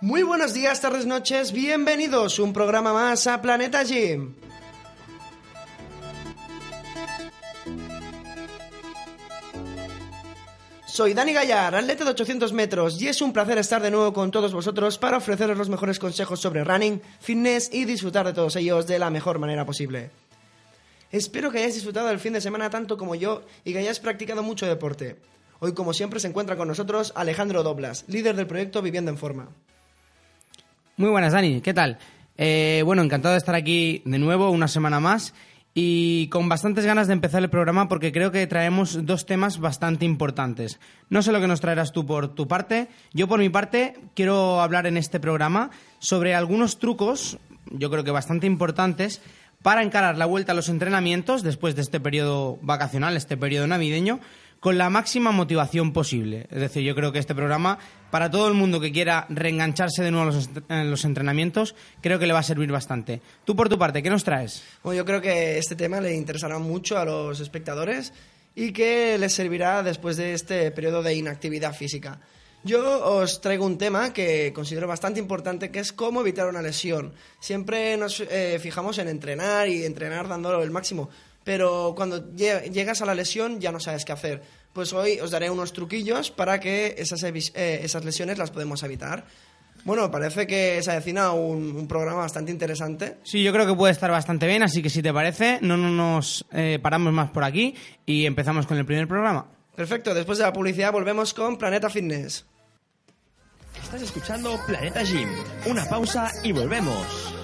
Muy buenos días, tardes, noches, bienvenidos un programa más a Planeta Gym. Soy Dani Gallar, atleta de 800 metros, y es un placer estar de nuevo con todos vosotros para ofreceros los mejores consejos sobre running, fitness y disfrutar de todos ellos de la mejor manera posible. Espero que hayáis disfrutado del fin de semana tanto como yo y que hayáis practicado mucho deporte. Hoy, como siempre, se encuentra con nosotros Alejandro Doblas, líder del proyecto Viviendo en Forma. Muy buenas, Dani, ¿qué tal? Eh, bueno, encantado de estar aquí de nuevo, una semana más, y con bastantes ganas de empezar el programa porque creo que traemos dos temas bastante importantes. No sé lo que nos traerás tú por tu parte, yo por mi parte quiero hablar en este programa sobre algunos trucos, yo creo que bastante importantes, para encarar la vuelta a los entrenamientos después de este periodo vacacional, este periodo navideño, con la máxima motivación posible. Es decir, yo creo que este programa, para todo el mundo que quiera reengancharse de nuevo en los entrenamientos, creo que le va a servir bastante. Tú, por tu parte, ¿qué nos traes? Bueno, yo creo que este tema le interesará mucho a los espectadores y que les servirá después de este periodo de inactividad física. Yo os traigo un tema que considero bastante importante, que es cómo evitar una lesión. Siempre nos eh, fijamos en entrenar y entrenar dándolo el máximo, pero cuando llegas a la lesión ya no sabes qué hacer. Pues hoy os daré unos truquillos para que esas, eh, esas lesiones las podemos evitar. Bueno, parece que se avecina un, un, programa bastante interesante. Sí, yo creo que puede estar bastante bien, así que si te parece, no, no nos eh, paramos más por aquí y empezamos con el primer programa. Perfecto, después de la publicidad volvemos con Planeta Fitness. Estás escuchando Planeta Gym. Una pausa y volvemos.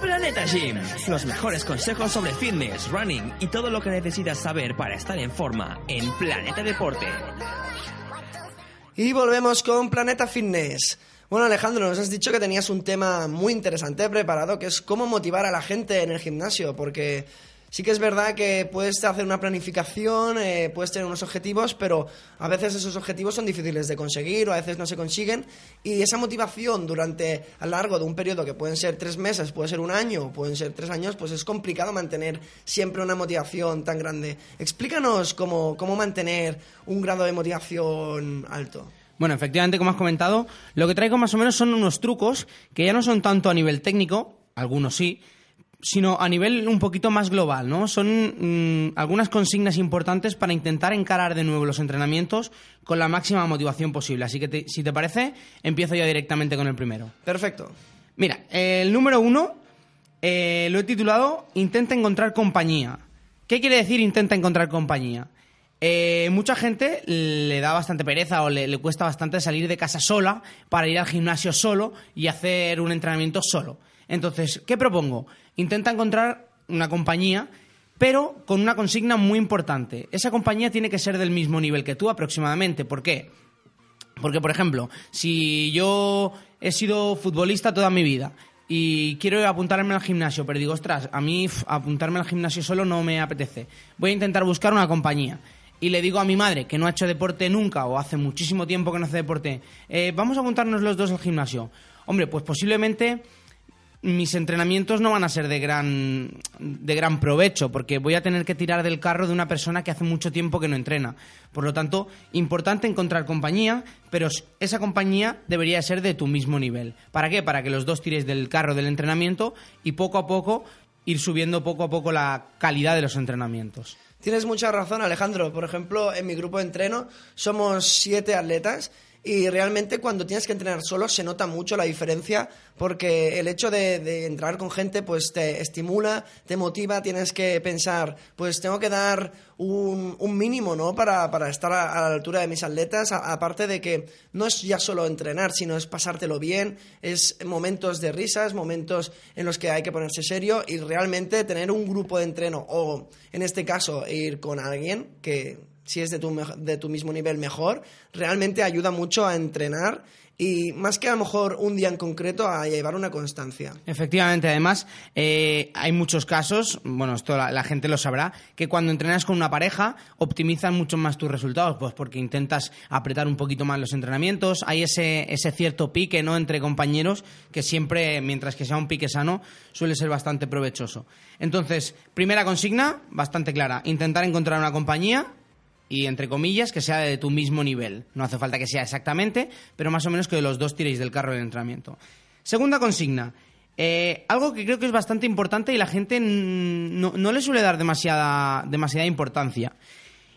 Planeta Gym, los mejores consejos sobre fitness, running y todo lo que necesitas saber para estar en forma en Planeta Deporte. Y volvemos con Planeta Fitness. Bueno, Alejandro, nos has dicho que tenías un tema muy interesante preparado, que es cómo motivar a la gente en el gimnasio, porque sí que es verdad que puedes hacer una planificación, eh, puedes tener unos objetivos, pero a veces esos objetivos son difíciles de conseguir o a veces no se consiguen. Y esa motivación durante, a largo de un periodo que pueden ser tres meses, puede ser un año, pueden ser tres años, pues es complicado mantener siempre una motivación tan grande. Explícanos cómo, cómo mantener un grado de motivación alto. Bueno, efectivamente, como has comentado, lo que traigo más o menos son unos trucos que ya no son tanto a nivel técnico, algunos sí, sino a nivel un poquito más global, ¿no? Son mm, algunas consignas importantes para intentar encarar de nuevo los entrenamientos con la máxima motivación posible. Así que, si te parece, empiezo ya directamente con el primero. Perfecto. Mira, el número uno eh, lo he titulado Intenta encontrar compañía. ¿Qué quiere decir intenta encontrar compañía? Eh, mucha gente le da bastante pereza o le, le cuesta bastante salir de casa sola para ir al gimnasio solo y hacer un entrenamiento solo. Entonces, ¿qué propongo? Intenta encontrar una compañía, pero con una consigna muy importante. Esa compañía tiene que ser del mismo nivel que tú aproximadamente. ¿Por qué? Porque, por ejemplo, si yo he sido futbolista toda mi vida y quiero apuntarme al gimnasio, pero digo, ostras, a mí apuntarme al gimnasio solo no me apetece. Voy a intentar buscar una compañía. Y le digo a mi madre, que no ha hecho deporte nunca o hace muchísimo tiempo que no hace deporte, eh, vamos a apuntarnos los dos al gimnasio. Hombre, pues posiblemente mis entrenamientos no van a ser de gran, de gran provecho, porque voy a tener que tirar del carro de una persona que hace mucho tiempo que no entrena. Por lo tanto, importante encontrar compañía, pero esa compañía debería ser de tu mismo nivel. ¿Para qué? Para que los dos tires del carro del entrenamiento y poco a poco ir subiendo poco a poco la calidad de los entrenamientos. Tienes mucha razón, Alejandro. Por ejemplo, en mi grupo de entreno somos siete atletas Y realmente cuando tienes que entrenar solo se nota mucho la diferencia porque el hecho de, entrar con gente pues te estimula, te motiva, tienes que pensar, pues tengo que dar un, mínimo, ¿no? Para, para estar a, a la altura de mis atletas, aparte de que no es ya solo entrenar, sino es pasártelo bien, es momentos de risas, momentos en los que hay que ponerse serio y realmente tener un grupo de entreno o, en este caso, ir con alguien que si es de tu, de tu mismo nivel mejor, realmente ayuda mucho a entrenar y más que a lo mejor un día en concreto a llevar una constancia. Efectivamente, además, eh, hay muchos casos, bueno, esto la, la gente lo sabrá, que cuando entrenas con una pareja optimizan mucho más tus resultados, pues porque intentas apretar un poquito más los entrenamientos, hay ese, ese cierto pique ¿no? entre compañeros que siempre, mientras que sea un pique sano, suele ser bastante provechoso. Entonces, primera consigna, bastante clara, intentar encontrar una compañía y entre comillas que sea de tu mismo nivel. No hace falta que sea exactamente, pero más o menos que los dos tiréis del carro del entrenamiento. Segunda consigna. eh, algo que creo que es bastante importante y la gente no, no le suele dar demasiada, demasiada importancia.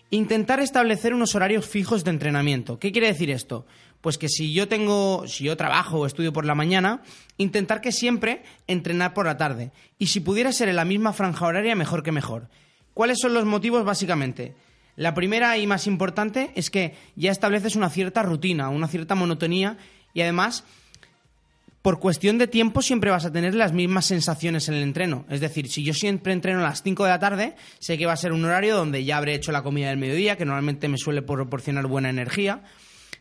Intentar establecer unos horarios fijos de entrenamiento. ¿Qué quiere decir esto? Pues que si yo tengo, si yo trabajo o estudio por la mañana, intentar que siempre entrenar por la tarde. Y si pudiera ser en la misma franja horaria, mejor que mejor. ¿Cuáles son los motivos básicamente? La primera y más importante es que ya estableces una cierta rutina, una cierta monotonía y además por cuestión de tiempo siempre vas a tener las mismas sensaciones en el entreno. Es decir, si yo siempre entreno a las 5 de la tarde, sé que va a ser un horario donde ya habré hecho la comida del mediodía, que normalmente me suele proporcionar buena energía.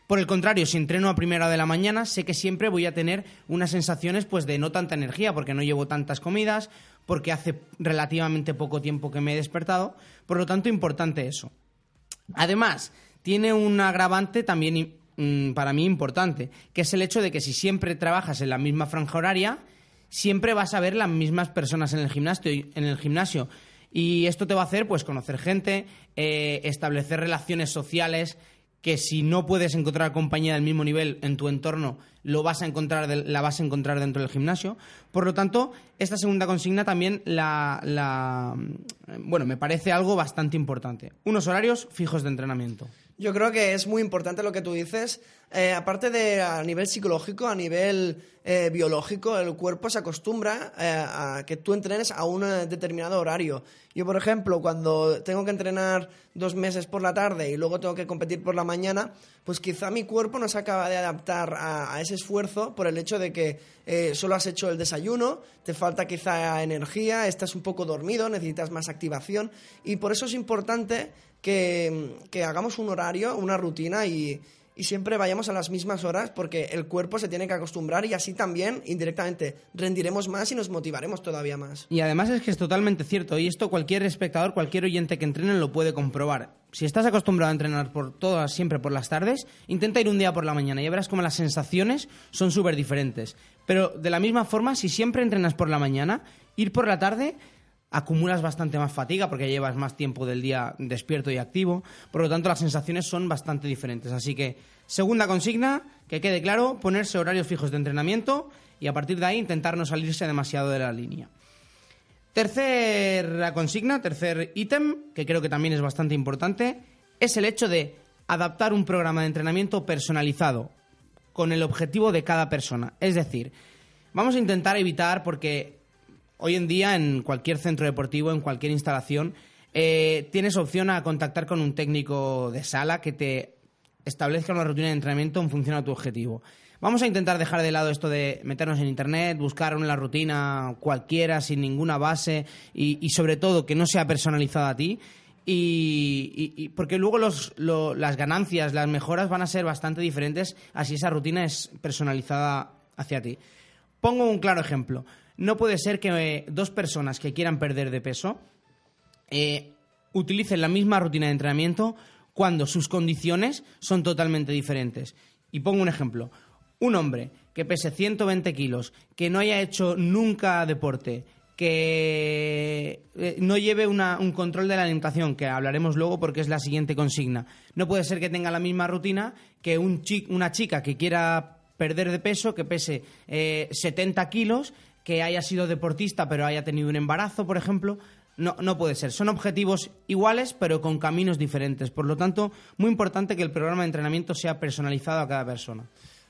Por el contrario, si entreno a primera hora de la mañana, sé que siempre voy a tener unas sensaciones pues de no tanta energía, porque no llevo tantas comidas, porque hace relativamente poco tiempo que me he despertado. Por lo tanto, importante eso. Además, tiene un agravante también mm, para mí importante, que es el hecho de que si siempre trabajas en la misma franja horaria, siempre vas a ver las mismas personas en el gimnasio. En el gimnasio. Y esto te va a hacer pues conocer gente, eh, establecer relaciones sociales que si no puedes encontrar compañía del mismo nivel en tu entorno, lo vas a encontrar la vas a encontrar dentro del gimnasio. Por lo tanto, esta segunda consigna también la, la- bueno, me parece algo bastante importante. Unos horarios fijos de entrenamiento. Yo creo que es muy importante lo que tú dices. Eh, aparte de a nivel psicológico, a nivel eh, biológico, el cuerpo se acostumbra eh, a que tú entrenes a un determinado horario. Yo, por ejemplo, cuando tengo que entrenar dos meses por la tarde y luego tengo que competir por la mañana, pues quizá mi cuerpo no se acaba de adaptar a, a ese esfuerzo por el hecho de que solo has hecho el desayuno, te falta quizá energía, estás un poco dormido, necesitas más activación y por eso es importante que, hagamos un horario, una rutina y, y siempre vayamos a las mismas horas porque el cuerpo se tiene que acostumbrar y así también indirectamente rendiremos más y nos motivaremos todavía más. Y además es que es totalmente cierto, y esto cualquier espectador, cualquier oyente que entrene lo puede comprobar. Si estás acostumbrado a entrenar por todas, siempre por las tardes, intenta ir un día por la mañana y verás como las sensaciones son súper diferentes. Pero de la misma forma, si siempre entrenas por la mañana, ir por la tarde acumulas bastante más fatiga porque llevas más tiempo del día despierto y activo. Por lo tanto, las sensaciones son bastante diferentes. Así que, segunda consigna, que quede claro, ponerse horarios fijos de entrenamiento y a partir de ahí intentar no salirse demasiado de la línea. Tercera consigna, tercer ítem, que creo que también es bastante importante, es el hecho de adaptar un programa de entrenamiento personalizado con el objetivo de cada persona. Es decir, vamos a intentar evitar, porque hoy en día en cualquier centro deportivo, en cualquier instalación, eh, tienes opción a contactar con un técnico de sala que te establezca una rutina de entrenamiento en función a tu objetivo. Vamos a intentar dejar de lado esto de meternos en internet, buscar una rutina cualquiera sin ninguna base y, sobre todo que no sea personalizada a ti. Y, porque luego los- lo- las ganancias, las mejoras van a ser bastante diferentes así esa rutina es personalizada hacia ti. Pongo un claro ejemplo. No puede ser que eh, dos personas que quieran perder de peso eh, utilicen la misma rutina de entrenamiento cuando sus condiciones son totalmente diferentes. Y pongo un ejemplo. Un hombre que pese 120 kilos, que no haya hecho nunca deporte, que eh, no lleve un control de la alimentación, que hablaremos luego porque es la siguiente consigna. No puede ser que tenga la misma rutina que un una chica que quiera perder de peso, que pese eh, 70 kilos, que haya sido deportista pero haya tenido un embarazo, por ejemplo. No, no puede ser. Son objetivos iguales, pero con caminos diferentes. Por lo tanto, muy importante que el programa de entrenamiento sea personalizado a cada persona.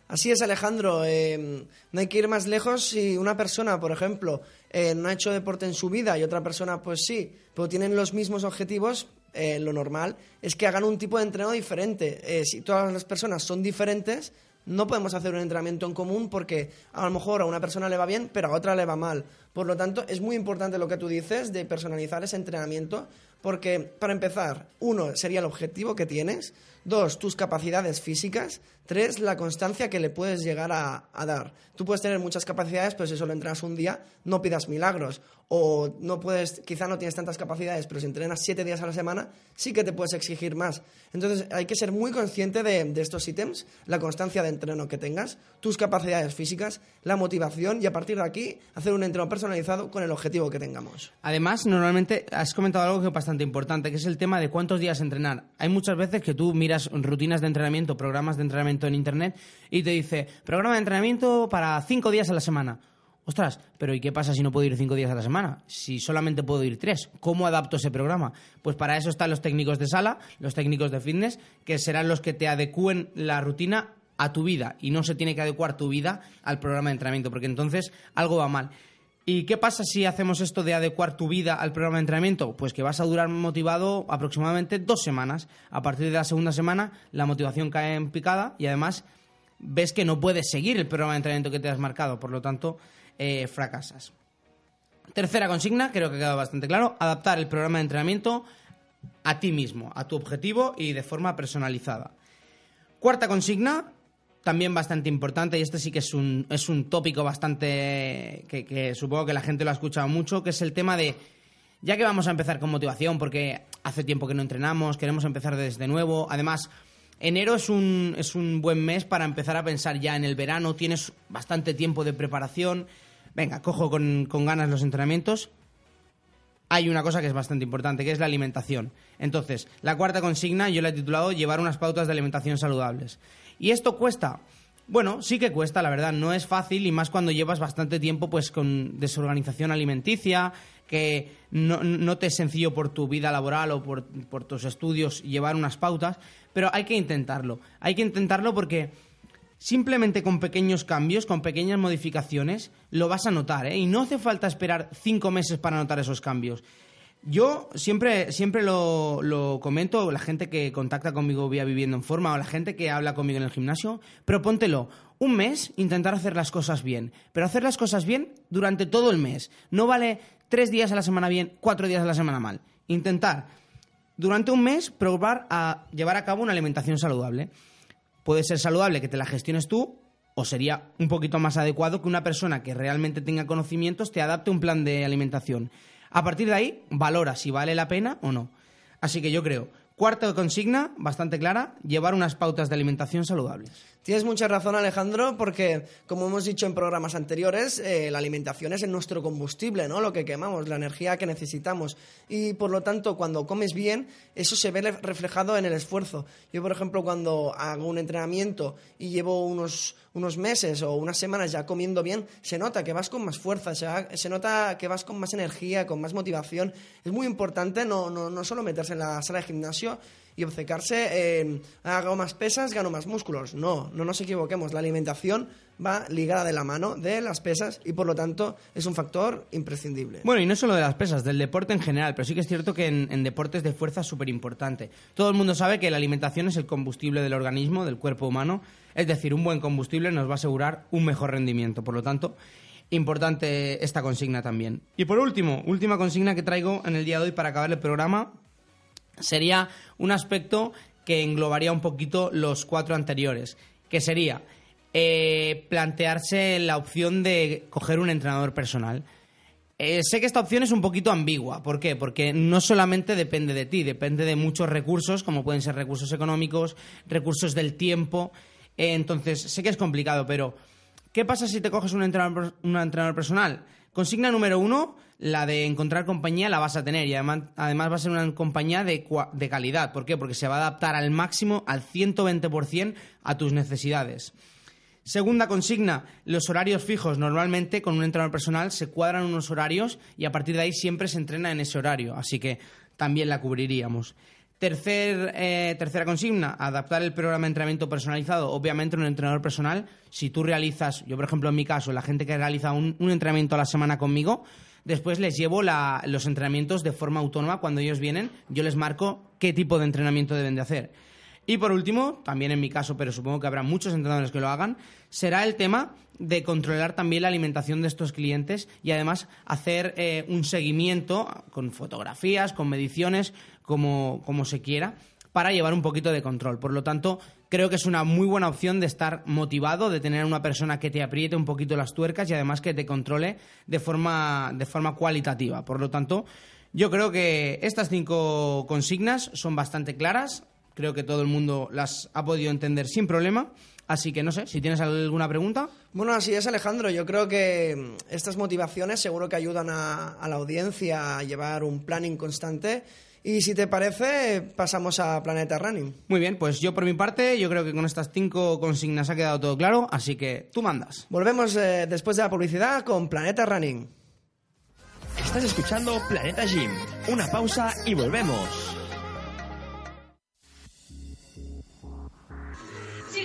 Así es, Alejandro. Eh, no hay que ir más lejos si una persona, por ejemplo, eh, no ha hecho deporte en su vida y otra persona, pues sí, pero tienen los mismos objetivos, eh, lo normal es que hagan un tipo de entreno diferente. si todas las personas son diferentes, no podemos hacer un entrenamiento en común porque a lo mejor a una persona le va bien, pero a otra le va mal. Por lo tanto, es muy importante lo que tú dices de personalizar ese entrenamiento porque, para empezar, uno sería el objetivo que tienes, dos, tus capacidades físicas, tres, la constancia que le puedes llegar a, dar. Tú puedes tener muchas capacidades, pero si solo entrenas un día, no pidas milagros. O no puedes, quizá no tienes tantas capacidades, pero si entrenas siete días a la semana, sí que te puedes exigir más. Entonces hay que ser muy consciente de, de estos ítems, la constancia de entreno que tengas, tus capacidades físicas, la motivación y a partir de aquí hacer un entreno personalizado con el objetivo que tengamos. Además, normalmente has comentado algo que es bastante importante, que es el tema de cuántos días entrenar. Hay muchas veces que tú miras rutinas de entrenamiento, programas de entrenamiento en internet y te dice, programa de entrenamiento para cinco días a la semana. Ostras, pero ¿y qué pasa si no puedo ir cinco días a la semana? Si solamente puedo ir tres, ¿cómo adapto ese programa? Pues para eso están los técnicos de sala, los técnicos de fitness, que serán los que te adecúen la rutina a tu vida y no se tiene que adecuar tu vida al programa de entrenamiento, porque entonces algo va mal. ¿Y qué pasa si hacemos esto de adecuar tu vida al programa de entrenamiento? Pues que vas a durar motivado aproximadamente dos semanas. A partir de la segunda semana la motivación cae en picada y además ves que no puedes seguir el programa de entrenamiento que te has marcado, por lo tanto eh, fracasas. Tercera consigna, creo que ha quedado bastante claro, adaptar el programa de entrenamiento a ti mismo, a tu objetivo y de forma personalizada. Cuarta consigna, también bastante importante, y este sí que es un, es un tópico bastante que, supongo que la gente lo ha escuchado mucho, que es el tema de, ya que vamos a empezar con motivación, porque hace tiempo que no entrenamos, queremos empezar desde nuevo, además... Enero es un, es un buen mes para empezar a pensar ya en el verano, tienes bastante tiempo de preparación. Venga, cojo con, con ganas los entrenamientos, hay una cosa que es bastante importante, que es la alimentación. Entonces, la cuarta consigna yo la he titulado Llevar unas pautas de alimentación saludables. ¿Y esto cuesta? Bueno, sí que cuesta, la verdad, no es fácil y más cuando llevas bastante tiempo pues con desorganización alimenticia, que no, te es sencillo por tu vida laboral o por, por tus estudios llevar unas pautas, pero hay que intentarlo. Hay que intentarlo porque simplemente con pequeños cambios, con pequeñas modificaciones, lo vas a notar, ¿eh? Y no hace falta esperar cinco meses para notar esos cambios. Yo siempre, siempre lo, lo, comento, la gente que contacta conmigo vía Viviendo en Forma o la gente que habla conmigo en el gimnasio, propóntelo. Un mes intentar hacer las cosas bien, pero hacer las cosas bien durante todo el mes. No vale tres días a la semana bien, cuatro días a la semana mal. Intentar durante un mes probar a llevar a cabo una alimentación saludable. Puede ser saludable que te la gestiones tú o sería un poquito más adecuado que una persona que realmente tenga conocimientos te adapte un plan de alimentación. A partir de ahí, valora si vale la pena o no. Así que yo creo, cuarta consigna, bastante clara, llevar unas pautas de alimentación saludables. Tienes mucha razón, Alejandro, porque, como hemos dicho en programas anteriores, eh, la alimentación es nuestro combustible, ¿no? Lo que quemamos, la energía que necesitamos. Y, por lo tanto, cuando comes bien, eso se ve reflejado en el esfuerzo. Yo, por ejemplo, cuando hago un entrenamiento y llevo unos, unos meses o unas semanas ya comiendo bien, se nota que vas con más fuerza, se, se nota que vas con más energía, con más motivación. Es muy importante no, no, no solo meterse en la sala de gimnasio, y obcecarse en hago más pesas, gano más músculos. No, no nos equivoquemos. La alimentación va ligada de la mano de las pesas y por lo tanto es un factor imprescindible. Bueno, y no solo de las pesas, del deporte en general, pero sí que es cierto que en, deportes de fuerza es súper importante. Todo el mundo sabe que la alimentación es el combustible del organismo, del cuerpo humano, es decir, un buen combustible nos va a asegurar un mejor rendimiento. Por lo tanto, importante esta consigna también. Y por último, última consigna que traigo en el día de hoy para acabar el programa, sería un aspecto que englobaría un poquito los cuatro anteriores, que sería eh, plantearse la opción de coger un entrenador personal. Eh, sé que esta opción es un poquito ambigua. ¿Por qué? Porque no solamente depende de ti, depende de muchos recursos, como pueden ser recursos económicos, recursos del tiempo. Eh, entonces, sé que es complicado, pero ¿qué pasa si te coges un entrenador, un entrenador personal? Consigna número uno, la de encontrar compañía la vas a tener y además, va a ser una compañía de, de calidad. ¿Por qué? Porque se va a adaptar al máximo, al 120% a tus necesidades. Segunda consigna, los horarios fijos. Normalmente con un entrenador personal se cuadran unos horarios y a partir de ahí siempre se entrena en ese horario, así que también la cubriríamos. Tercer, eh, tercera consigna, adaptar el programa de entrenamiento personalizado. Obviamente un entrenador personal, si tú realizas, yo por ejemplo en mi caso, la gente que realiza un, entrenamiento a la semana conmigo, después les llevo los entrenamientos de forma autónoma. Cuando ellos vienen, yo les marco qué tipo de entrenamiento deben de hacer. Y por último, también en mi caso, pero supongo que habrá muchos entrenadores que lo hagan, será el tema de controlar también la alimentación de estos clientes y además hacer eh, un seguimiento con fotografías, con mediciones, como, como se quiera, para llevar un poquito de control. Por lo tanto, creo que es una muy buena opción de estar motivado, de tener una persona que te apriete un poquito las tuercas y además que te controle de forma, de forma cualitativa. Por lo tanto, yo creo que estas cinco consignas son bastante claras. Creo que todo el mundo las ha podido entender sin problema. Así que no sé, si tienes alguna pregunta. Bueno, así es, Alejandro. Yo creo que mm, estas motivaciones seguro que ayudan a, a la audiencia a llevar un planning constante. Y si te parece, pasamos a Planeta Running. Muy bien, pues yo por mi parte, yo creo que con estas cinco consignas ha quedado todo claro, así que tú mandas. Volvemos eh, después de la publicidad con Planeta Running. Estás escuchando Planeta Gym. Una pausa y volvemos.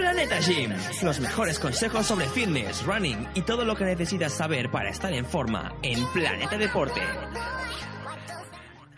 Planeta Gym. Los mejores consejos sobre fitness, running y todo lo que necesitas saber para estar en forma en Planeta Deporte.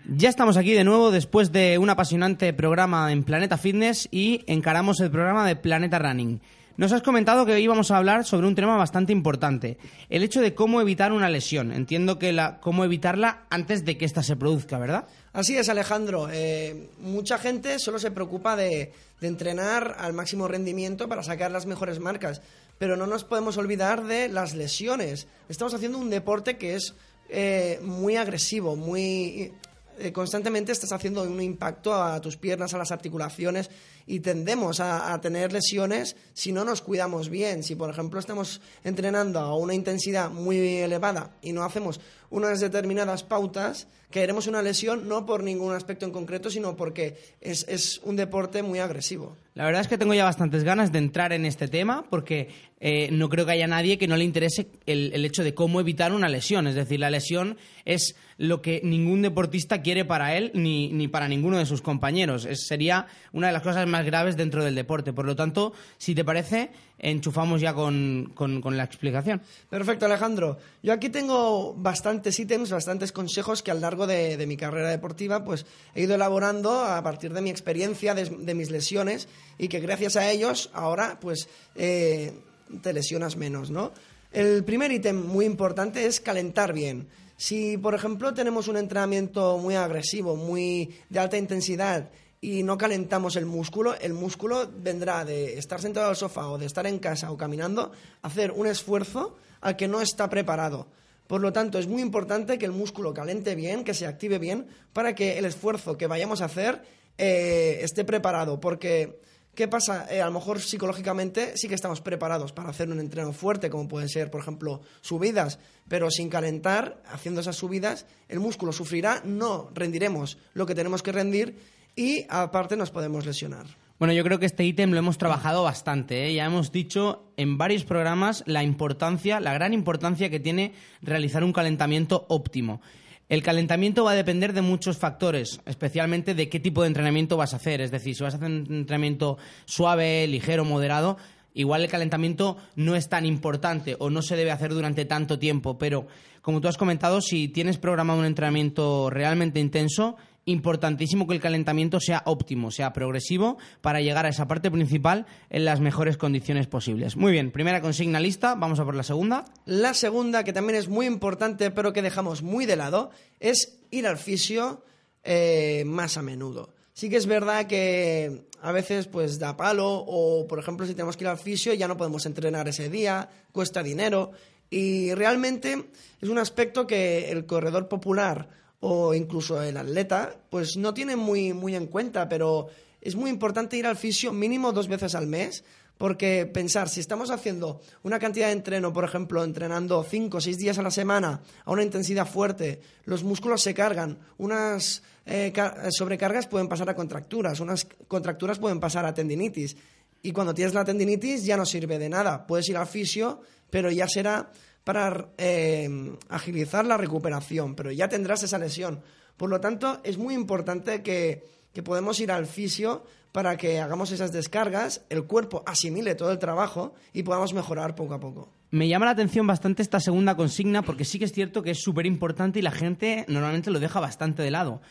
Ya estamos aquí de nuevo después de un apasionante programa en Planeta Fitness y encaramos el programa de Planeta Running. Nos has comentado que hoy vamos a hablar sobre un tema bastante importante, el hecho de cómo evitar una lesión. Entiendo que la cómo evitarla antes de que ésta se produzca, ¿verdad? Así es, Alejandro. Eh, mucha gente solo se preocupa de, entrenar al máximo rendimiento para sacar las mejores marcas, pero no nos podemos olvidar de las lesiones. Estamos haciendo un deporte que es eh, muy agresivo, muy eh, constantemente estás haciendo un impacto a tus piernas, a las articulaciones y tendemos a, tener lesiones si no nos cuidamos bien. Si, por ejemplo, estamos entrenando a una intensidad muy elevada y no hacemos unas determinadas pautas, caeremos una lesión no por ningún aspecto en concreto, sino porque es, es un deporte muy agresivo. La verdad es que tengo ya bastantes ganas de entrar en este tema porque eh, no creo que haya nadie que no le interese el, el, hecho de cómo evitar una lesión. Es decir, la lesión es lo que ningún deportista quiere para él ni, ni para ninguno de sus compañeros. Es, sería una de las cosas más graves dentro del deporte. Por lo tanto, si te parece, enchufamos ya con, con, la explicación. Perfecto, Alejandro. Yo aquí tengo bastantes ítems, bastantes consejos que a lo largo de, de, mi carrera deportiva pues he ido elaborando a partir de mi experiencia, de, de mis lesiones y que gracias a ellos ahora pues eh, te lesionas menos, ¿no? El primer ítem muy importante es calentar bien. Si, por ejemplo, tenemos un entrenamiento muy agresivo, muy de alta intensidad y no calentamos el músculo, el músculo vendrá de estar sentado al sofá o de estar en casa o caminando, hacer un esfuerzo al que no está preparado. Por lo tanto, es muy importante que el músculo calente bien, que se active bien, para que el esfuerzo que vayamos a hacer eh, esté preparado. Porque, ¿qué pasa? Eh, a lo mejor psicológicamente sí que estamos preparados para hacer un entreno fuerte, como pueden ser, por ejemplo, subidas, pero sin calentar, haciendo esas subidas, el músculo sufrirá, no rendiremos lo que tenemos que rendir y aparte nos podemos lesionar. Bueno, yo creo que este ítem lo hemos trabajado bastante. ¿eh? Ya hemos dicho en varios programas la importancia, la gran importancia que tiene realizar un calentamiento óptimo. El calentamiento va a depender de muchos factores, especialmente de qué tipo de entrenamiento vas a hacer. Es decir, si vas a hacer un entrenamiento suave, ligero, moderado, igual el calentamiento no es tan importante o no se debe hacer durante tanto tiempo, pero como tú has comentado, si tienes programado un entrenamiento realmente intenso, importantísimo que el calentamiento sea óptimo, sea progresivo, para llegar a esa parte principal en las mejores condiciones posibles. Muy bien, primera consigna lista, vamos a por la segunda. La segunda, que también es muy importante, pero que dejamos muy de lado, es ir al fisio eh, más a menudo. Sí que es verdad que a veces pues da palo o, por ejemplo, si tenemos que ir al fisio ya no podemos entrenar ese día, cuesta dinero y realmente es un aspecto que el corredor popular o incluso el atleta pues no tiene muy, muy en cuenta, pero es muy importante ir al fisio mínimo dos veces al mes porque pensar, si estamos haciendo una cantidad de entreno, por ejemplo, entrenando cinco o seis días a la semana a una intensidad fuerte, los músculos se cargan, unas eh, sobrecargas pueden pasar a contracturas, unas contracturas pueden pasar a tendinitis. Y cuando tienes la tendinitis ya no sirve de nada. Puedes ir al fisio, pero ya será para eh, agilizar la recuperación, pero ya tendrás esa lesión. Por lo tanto, es muy importante que, que podemos ir al fisio para que hagamos esas descargas, el cuerpo asimile todo el trabajo y podamos mejorar poco a poco. Me llama la atención bastante esta segunda consigna porque sí que es cierto que es súper importante y la gente normalmente lo deja bastante de lado.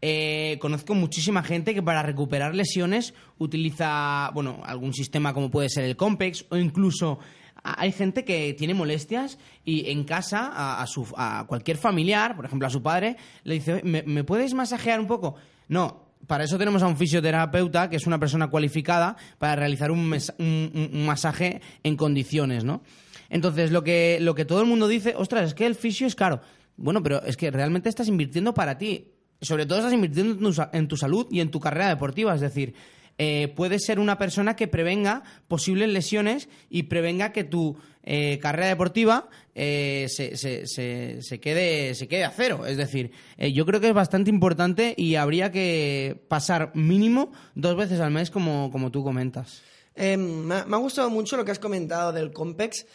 Eh, conozco muchísima gente que para recuperar lesiones utiliza, bueno, algún sistema como puede ser el Compex o incluso hay gente que tiene molestias y en casa a, a cualquier familiar, por ejemplo a su padre, le dice, ¿me, ¿me puedes masajear un poco? No, para eso tenemos a un fisioterapeuta, que es una persona cualificada, para realizar un, un, masaje en condiciones, ¿no? Entonces, lo que, lo que todo el mundo dice, ostras, es que el fisio es caro. Bueno, pero es que realmente estás invirtiendo para ti sobre todo estás invirtiendo en tu, salud y en tu carrera deportiva. Es decir, eh, puedes ser una persona que prevenga posibles lesiones y prevenga que tu eh, carrera deportiva eh, se, se, se, quede, se quede a cero. Es decir, yo creo que es bastante importante y habría que pasar mínimo dos veces al mes, como, como tú comentas. me, me ha gustado mucho lo que has comentado del Compex.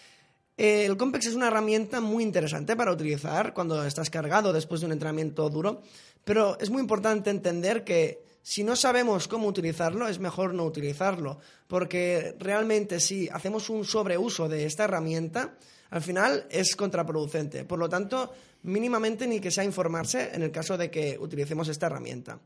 el Compex es una herramienta muy interesante para utilizar cuando estás cargado después de un entrenamiento duro pero es muy importante entender que si no sabemos cómo utilizarlo, es mejor no utilizarlo, porque realmente si hacemos un sobreuso de esta herramienta, al final es contraproducente. Por lo tanto, mínimamente ni que sea informarse en el caso de que utilicemos esta herramienta.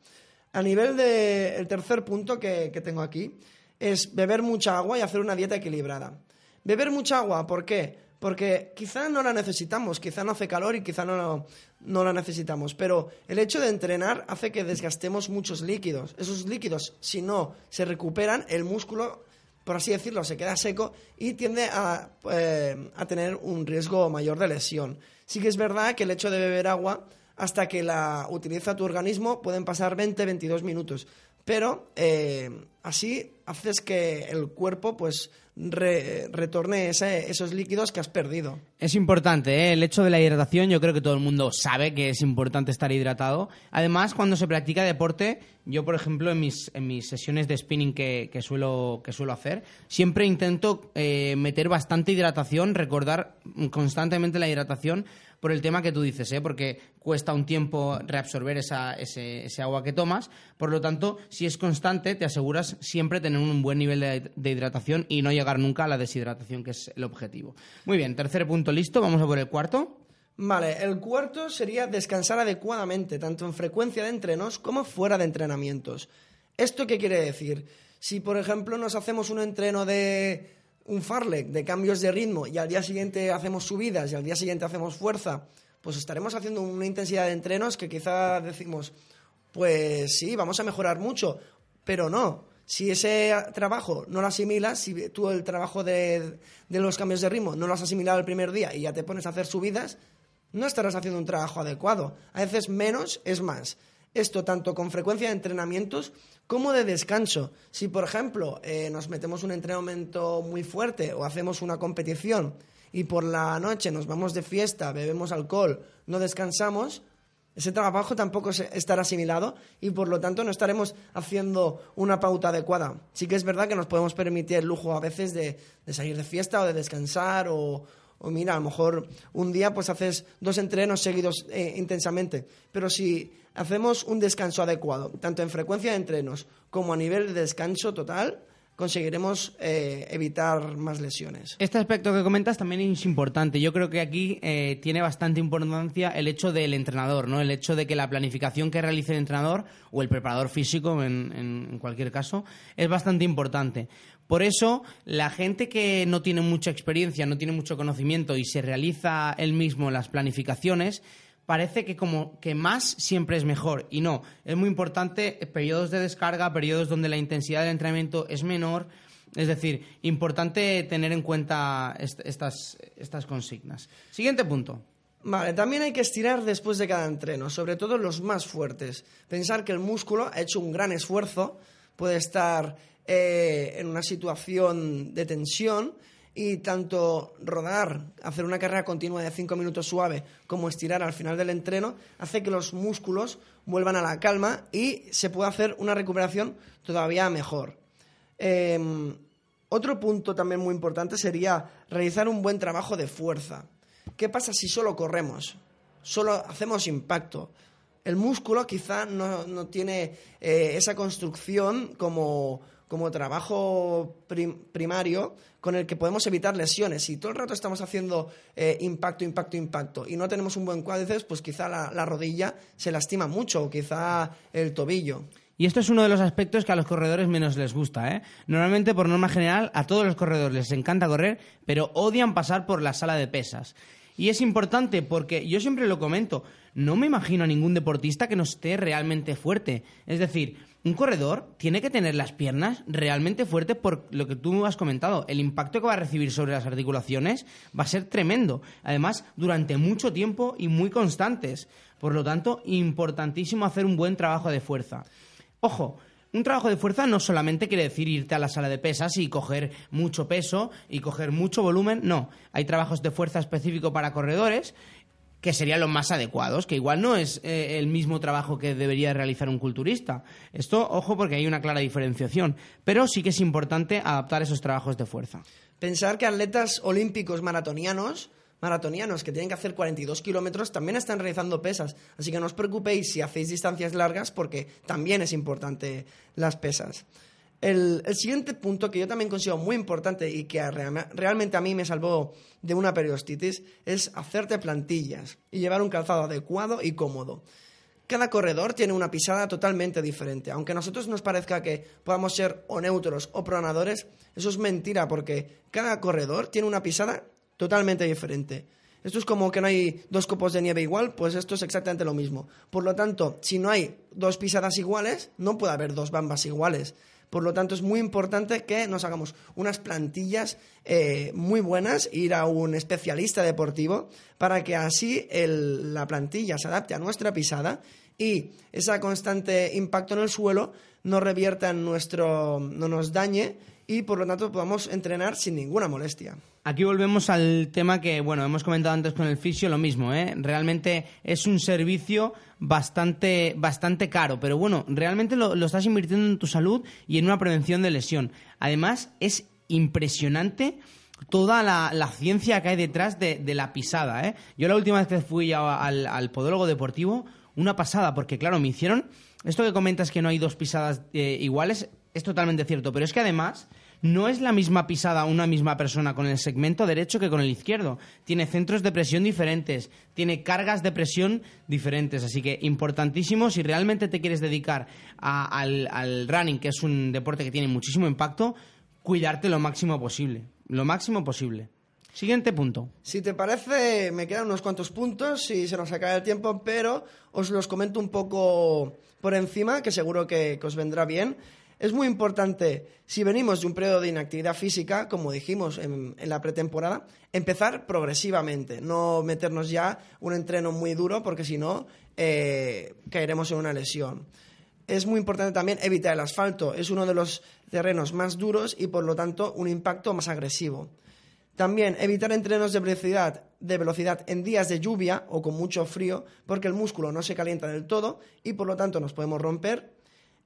A nivel del tercer punto que, que tengo aquí, es beber mucha agua y hacer una dieta equilibrada. Beber mucha agua, ¿por qué? Porque quizá no la necesitamos, quizá no hace calor y quizá no, la necesitamos, pero el hecho de entrenar hace que desgastemos muchos líquidos. Esos líquidos, si no se recuperan, el músculo, por así decirlo, se queda seco y tiende a, eh, a tener un riesgo mayor de lesión. Sí que es verdad que el hecho de beber agua hasta que la utiliza tu organismo pueden pasar 20-22 minutos, pero eh, así haces que el cuerpo pues retorne esos líquidos que has perdido. Es importante, ¿eh? el hecho de la hidratación, yo creo que todo el mundo sabe que es importante estar hidratado. Además, cuando se practica deporte, yo, por ejemplo, en mis, en mis sesiones de spinning que, que suelo, que suelo hacer, siempre intento eh, meter bastante hidratación, recordar constantemente la hidratación por el tema que tú dices, ¿eh? porque cuesta un tiempo reabsorber esa, ese, agua que tomas. Por lo tanto, si es constante, te aseguras siempre tener un buen nivel de, de, hidratación y no llegar nunca a la deshidratación, que es el objetivo. Muy bien, tercer punto listo, vamos a por el cuarto. Vale, el cuarto sería descansar adecuadamente, tanto en frecuencia de entrenos como fuera de entrenamientos. ¿Esto qué quiere decir? Si, por ejemplo, nos hacemos un entreno de un farlek de cambios de ritmo y al día siguiente hacemos subidas y al día siguiente hacemos fuerza, pues estaremos haciendo una intensidad de entrenos que quizá decimos, pues sí, vamos a mejorar mucho, pero no. Si ese trabajo no lo asimilas, si tú el trabajo de, de los cambios de ritmo no lo has asimilado el primer día y ya te pones a hacer subidas, no estarás haciendo un trabajo adecuado. A veces menos es más. Esto tanto con frecuencia de entrenamientos como de descanso. Si, por ejemplo, eh, nos metemos un entrenamiento muy fuerte o hacemos una competición y por la noche nos vamos de fiesta, bebemos alcohol, no descansamos, ese trabajo tampoco estará asimilado y por lo tanto no estaremos haciendo una pauta adecuada. Sí que es verdad que nos podemos permitir el lujo a veces de, de salir de fiesta o de descansar o, O mira, a lo mejor un día pues haces dos entrenos seguidos eh, intensamente. Pero si hacemos un descanso adecuado, tanto en frecuencia de entrenos como a nivel de descanso total, conseguiremos eh, evitar más lesiones. Este aspecto que comentas también es importante. Yo creo que aquí eh, tiene bastante importancia el hecho del entrenador, ¿no? El hecho de que la planificación que realice el entrenador o el preparador físico, en, en cualquier caso, es bastante importante. Por eso, la gente que no tiene mucha experiencia, no tiene mucho conocimiento y se realiza él mismo las planificaciones, parece que como que más siempre es mejor y no, es muy importante periodos de descarga, periodos donde la intensidad del entrenamiento es menor, es decir, importante tener en cuenta estas, estas consignas. Siguiente punto. Vale, también hay que estirar después de cada entreno, sobre todo los más fuertes. Pensar que el músculo ha hecho un gran esfuerzo, puede estar eh, en una situación de tensión y tanto rodar, hacer una carrera continua de 5 minutos suave, como estirar al final del entreno, hace que los músculos vuelvan a la calma y se pueda hacer una recuperación todavía mejor. Em, otro punto también muy importante sería realizar un buen trabajo de fuerza. ¿Qué pasa si solo corremos? Solo hacemos impacto. El músculo quizá no, tiene eh, esa construcción como como trabajo primario con el que podemos evitar lesiones. Si todo el rato estamos haciendo eh, impacto, impacto, impacto y no tenemos un buen cuádriceps, pues quizá la, rodilla se lastima mucho o quizá el tobillo. Y esto es uno de los aspectos que a los corredores menos les gusta. ¿eh? Normalmente, por norma general, a todos los corredores les encanta correr, pero odian pasar por la sala de pesas. Y es importante porque yo siempre lo comento, no me imagino a ningún deportista que no esté realmente fuerte. Es decir, un corredor tiene que tener las piernas realmente fuertes por lo que tú has comentado. El impacto que va a recibir sobre las articulaciones va a ser tremendo. Además, durante mucho tiempo y muy constantes. Por lo tanto, importantísimo hacer un buen trabajo de fuerza. Ojo, un trabajo de fuerza no solamente quiere decir irte a la sala de pesas y coger mucho peso y coger mucho volumen, no. Hay trabajos de fuerza específico para corredores que serían los más adecuados, que igual no es eh, el mismo trabajo que debería realizar un culturista. Esto, ojo, porque hay una clara diferenciación, pero sí que es importante adaptar esos trabajos de fuerza. Pensar que atletas olímpicos maratonianos, maratonianos que tienen que hacer 42 kilómetros, también están realizando pesas. Así que no os preocupéis si hacéis distancias largas, porque también es importante las pesas. El, siguiente punto que yo también considero muy importante y que realmente a mí me salvó de una periostitis es hacerte plantillas y llevar un calzado adecuado y cómodo. Cada corredor tiene una pisada totalmente diferente. Aunque a nosotros nos parezca que podamos ser o neutros o pronadores, eso es mentira porque cada corredor tiene una pisada totalmente diferente. Esto es como que no hay dos copos de nieve igual, pues esto es exactamente lo mismo. Por lo tanto, si no hay dos pisadas iguales, no puede haber dos bambas iguales. Por lo tanto, es muy importante que nos hagamos unas plantillas eh, muy buenas, ir a un especialista deportivo, para que así la plantilla se adapte a nuestra pisada y ese constante impacto en el suelo no revierta nuestro, no nos dañe y por lo tanto podamos entrenar sin ninguna molestia. Aquí volvemos al tema que, bueno, hemos comentado antes con el fisio, lo mismo, ¿eh? Realmente es un servicio bastante, bastante caro, pero bueno, realmente lo, estás invirtiendo en tu salud y en una prevención de lesión. Además, es impresionante toda la, ciencia que hay detrás de, la pisada, ¿eh? Yo la última vez que fui al, podólogo deportivo, una pasada, porque claro, me hicieron... Esto que comentas que no hay dos pisadas eh, iguales es totalmente cierto, pero es que además no es la misma pisada una misma persona con el segmento derecho que con el izquierdo. Tiene centros de presión diferentes, tiene cargas de presión diferentes. Así que importantísimo, si realmente te quieres dedicar al, al running, que es un deporte que tiene muchísimo impacto, cuidarte lo máximo posible. Lo máximo posible. Siguiente punto. Si te parece, me quedan unos cuantos puntos y se nos acaba el tiempo, pero os los comento un poco por encima, que seguro que os vendrá bien. Es muy importante, si venimos de un periodo de inactividad física, como dijimos en, la pretemporada, empezar progresivamente, no meternos ya un entreno muy duro, porque si no, eh, caeremos en una lesión. Es muy importante también evitar el asfalto, es uno de los terrenos más duros y por lo tanto un impacto más agresivo. También evitar entrenos de velocidad, de velocidad en días de lluvia o con mucho frío, porque el músculo no se calienta del todo y por lo tanto nos podemos romper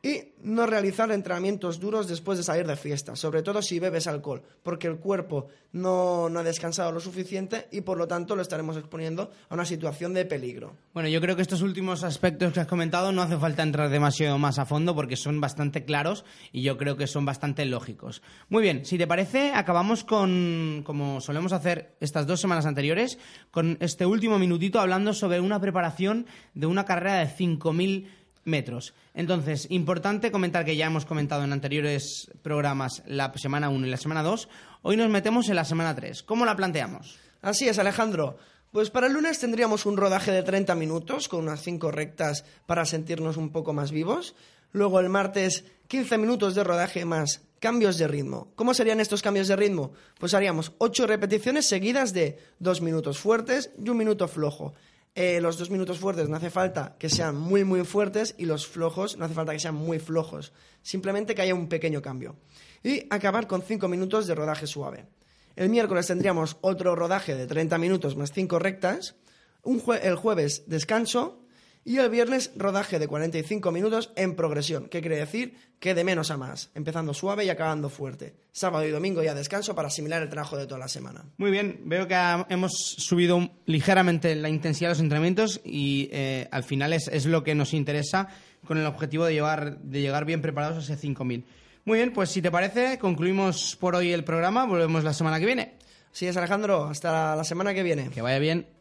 Y no realizar entrenamientos duros después de salir de fiesta, sobre todo si bebes alcohol, porque el cuerpo no, ha descansado lo suficiente y por lo tanto lo estaremos exponiendo a una situación de peligro. Bueno, yo creo que estos últimos aspectos que has comentado no hace falta entrar demasiado más a fondo porque son bastante claros y yo creo que son bastante lógicos. Muy bien, si te parece, acabamos con, como solemos hacer estas dos semanas anteriores, con este último minutito hablando sobre una preparación de una carrera de 5.000 metros. Entonces, importante comentar que ya hemos comentado en anteriores programas la semana 1 y la semana 2. Hoy nos metemos en la semana 3. ¿Cómo la planteamos? Así es, Alejandro. Pues para el lunes tendríamos un rodaje de 30 minutos con unas 5 rectas para sentirnos un poco más vivos. Luego el martes 15 minutos de rodaje más cambios de ritmo. ¿Cómo serían estos cambios de ritmo? Pues haríamos 8 repeticiones seguidas de 2 minutos fuertes y un minuto flojo. Eh, los dos minutos fuertes no hace falta que sean muy, muy fuertes y los flojos no hace falta que sean muy flojos. Simplemente que haya un pequeño cambio. Y acabar con cinco minutos de rodaje suave. El miércoles tendríamos otro rodaje de 30 minutos más cinco rectas. el jueves descanso y el viernes rodaje de 45 minutos en progresión, que quiere decir que de menos a más, empezando suave y acabando fuerte. Sábado y domingo ya descanso para asimilar el trabajo de toda la semana. Muy bien, veo que hemos subido ligeramente la intensidad de los entrenamientos y eh, al final es, es, lo que nos interesa con el objetivo de, llevar, de llegar bien preparados a ese 5.000. Muy bien, pues si te parece, concluimos por hoy el programa, volvemos la semana que viene. Sí, es Alejandro, hasta la semana que viene. Que vaya bien.